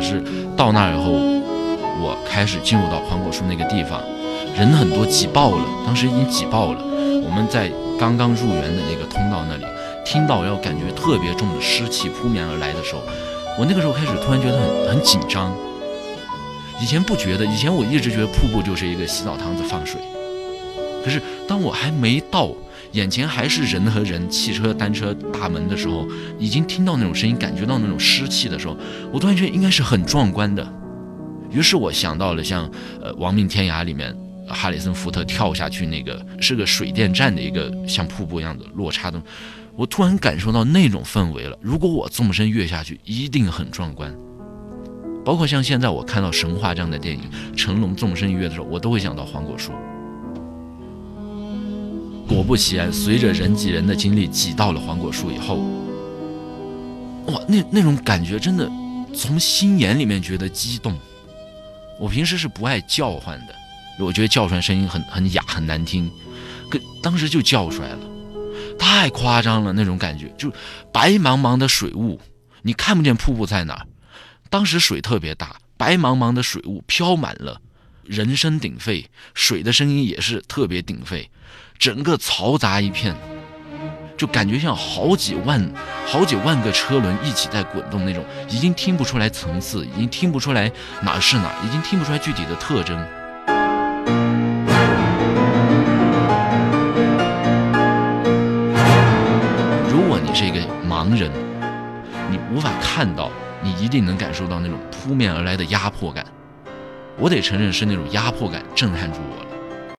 是到那以后，我开始进入到黄果树那个地方，人很多，挤爆了，当时已经挤爆了。我们在刚刚入园的那个通道那里，听到要感觉特别重的湿气扑面而来的时候，我那个时候开始突然觉得很很紧张。以前不觉得，以前我一直觉得瀑布就是一个洗澡堂子放水。可是当我还没到，眼前还是人和人、汽车、单车大门的时候，已经听到那种声音，感觉到那种湿气的时候，我突然觉得应该是很壮观的。于是我想到了像呃《亡命天涯》里面哈里森福特跳下去那个是个水电站的一个像瀑布一样的落差的，我突然感受到那种氛围了。如果我纵身跃下去，一定很壮观。包括像现在我看到神话这样的电影，成龙纵身一跃的时候，我都会想到黄果树。果不其然，随着人挤人的经历挤到了黄果树以后，哇，那那种感觉真的从心眼里面觉得激动。我平时是不爱叫唤的，我觉得叫出来声音很很哑很难听，可当时就叫出来了，太夸张了那种感觉，就白茫茫的水雾，你看不见瀑布在哪儿。当时水特别大，白茫茫的水雾飘满了，人声鼎沸，水的声音也是特别鼎沸，整个嘈杂一片，就感觉像好几万、好几万个车轮一起在滚动那种，已经听不出来层次，已经听不出来哪是哪，已经听不出来具体的特征。如果你是一个盲人，你无法看到。你一定能感受到那种扑面而来的压迫感，我得承认是那种压迫感震撼住我了。